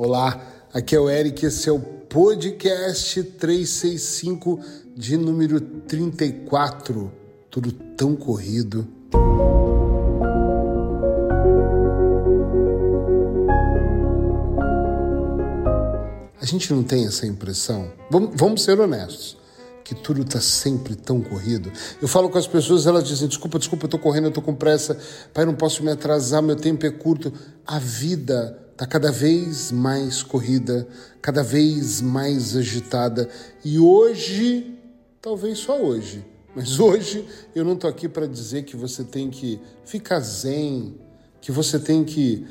Olá, aqui é o Eric, esse é o podcast 365 de número 34. Tudo tão corrido. A gente não tem essa impressão? Vamos, vamos ser honestos que tudo está sempre tão corrido. Eu falo com as pessoas, elas dizem: desculpa, desculpa, eu estou correndo, eu estou com pressa, pai, não posso me atrasar, meu tempo é curto. A vida está cada vez mais corrida, cada vez mais agitada. E hoje, talvez só hoje, mas hoje eu não estou aqui para dizer que você tem que ficar zen, que você tem que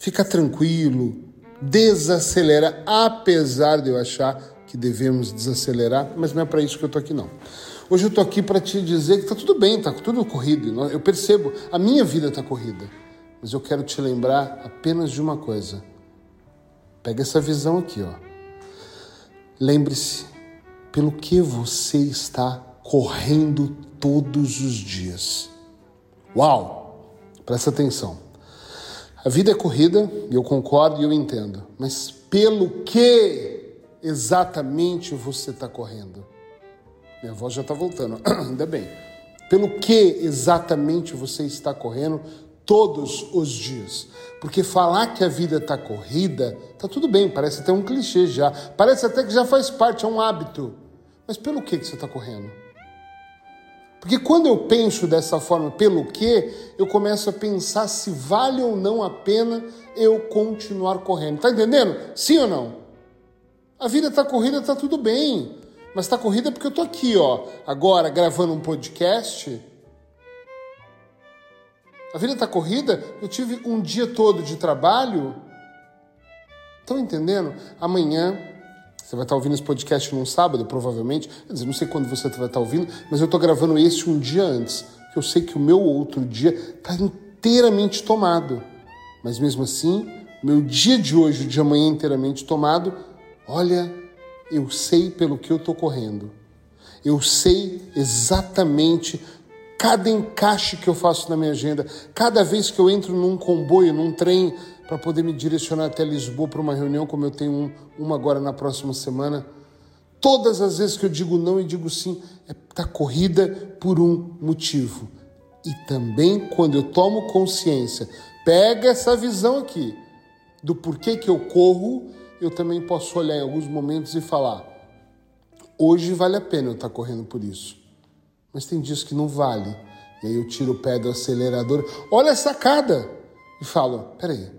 ficar tranquilo, desacelera, apesar de eu achar que devemos desacelerar, mas não é para isso que eu estou aqui não. Hoje eu estou aqui para te dizer que está tudo bem, está tudo corrido. Eu percebo, a minha vida está corrida, mas eu quero te lembrar apenas de uma coisa. Pega essa visão aqui, ó. Lembre-se pelo que você está correndo todos os dias. Uau! Presta atenção. A vida é corrida, eu concordo e eu entendo, mas pelo que exatamente você está correndo? Minha voz já está voltando, ainda bem. Pelo que exatamente você está correndo todos os dias? Porque falar que a vida está corrida, tá tudo bem, parece até um clichê já, parece até que já faz parte, é um hábito. Mas pelo que, que você está correndo? Porque quando eu penso dessa forma, pelo que, eu começo a pensar se vale ou não a pena eu continuar correndo. Tá entendendo? Sim ou não? A vida está corrida, está tudo bem. Mas está corrida porque eu tô aqui, ó, agora gravando um podcast. A vida está corrida, eu tive um dia todo de trabalho. Estão entendendo? Amanhã você vai estar ouvindo esse podcast num sábado, provavelmente. Quer dizer, não sei quando você vai estar ouvindo, mas eu estou gravando esse um dia antes. Eu sei que o meu outro dia está inteiramente tomado. Mas mesmo assim, meu dia de hoje, o de amanhã inteiramente tomado, Olha, eu sei pelo que eu estou correndo. Eu sei exatamente cada encaixe que eu faço na minha agenda, cada vez que eu entro num comboio, num trem, para poder me direcionar até Lisboa para uma reunião, como eu tenho um, uma agora na próxima semana. Todas as vezes que eu digo não e digo sim, está é, tá corrida por um motivo. E também quando eu tomo consciência, pega essa visão aqui do porquê que eu corro eu também posso olhar em alguns momentos e falar: hoje vale a pena eu estar correndo por isso. Mas tem dias que não vale. E aí eu tiro o pé do acelerador, olha a sacada! E falo: peraí,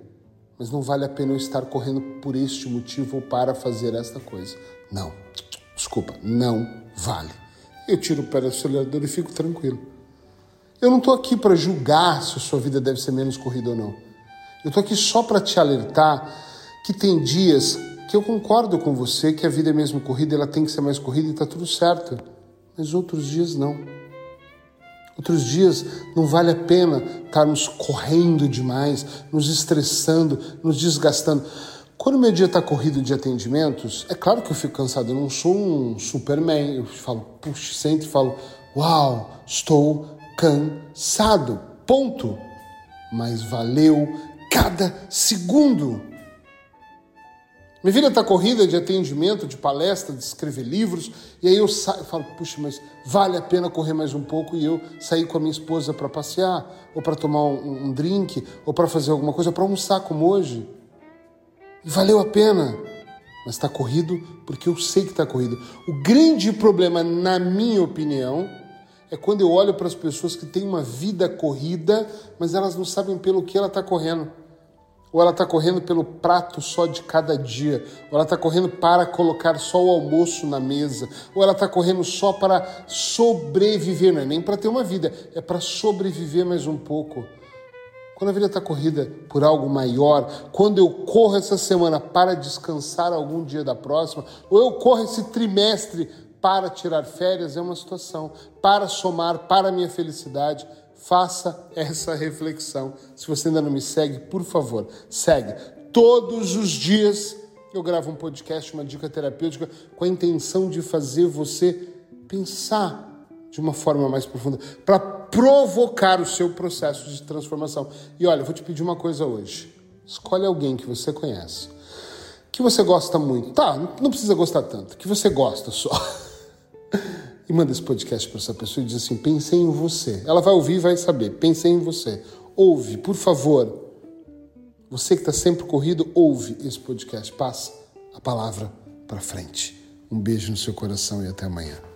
mas não vale a pena eu estar correndo por este motivo ou para fazer esta coisa. Não, desculpa, não vale. Eu tiro o pé do acelerador e fico tranquilo. Eu não estou aqui para julgar se a sua vida deve ser menos corrida ou não. Eu estou aqui só para te alertar que tem dias que eu concordo com você que a vida é mesmo corrida, ela tem que ser mais corrida e está tudo certo, mas outros dias não. Outros dias não vale a pena estarmos correndo demais, nos estressando, nos desgastando. Quando meu dia está corrido de atendimentos, é claro que eu fico cansado, eu não sou um superman. Eu falo, puxa, sempre falo, uau, estou cansado, ponto. Mas valeu cada segundo. Minha vida está corrida de atendimento, de palestra, de escrever livros, e aí eu saio, falo, puxa, mas vale a pena correr mais um pouco e eu sair com a minha esposa para passear, ou para tomar um, um, drink, ou para fazer alguma coisa, para almoçar como hoje. E valeu a pena, mas está corrido porque eu sei que está corrido. O grande problema, na minha opinião, é quando eu olho para as pessoas que têm uma vida corrida, mas elas não sabem pelo que ela está correndo. Ou ela está correndo pelo prato só de cada dia, ou ela está correndo para colocar só o almoço na mesa, ou ela está correndo só para sobreviver, não é nem para ter uma vida, é para sobreviver mais um pouco. Quando a vida está corrida por algo maior, quando eu corro essa semana para descansar algum dia da próxima, ou eu corro esse trimestre para tirar férias, é uma situação, para somar para a minha felicidade Faça essa reflexão. Se você ainda não me segue, por favor, segue. Todos os dias eu gravo um podcast, uma dica terapêutica, com a intenção de fazer você pensar de uma forma mais profunda, para provocar o seu processo de transformação. E olha, eu vou te pedir uma coisa hoje. Escolhe alguém que você conhece. que você gosta muito. Tá, não precisa gostar tanto, que você gosta só. E manda esse podcast para essa pessoa e diz assim: pensei em você. Ela vai ouvir e vai saber. Pensei em você. Ouve, por favor. Você que está sempre corrido, ouve esse podcast. Passa a palavra para frente. Um beijo no seu coração e até amanhã.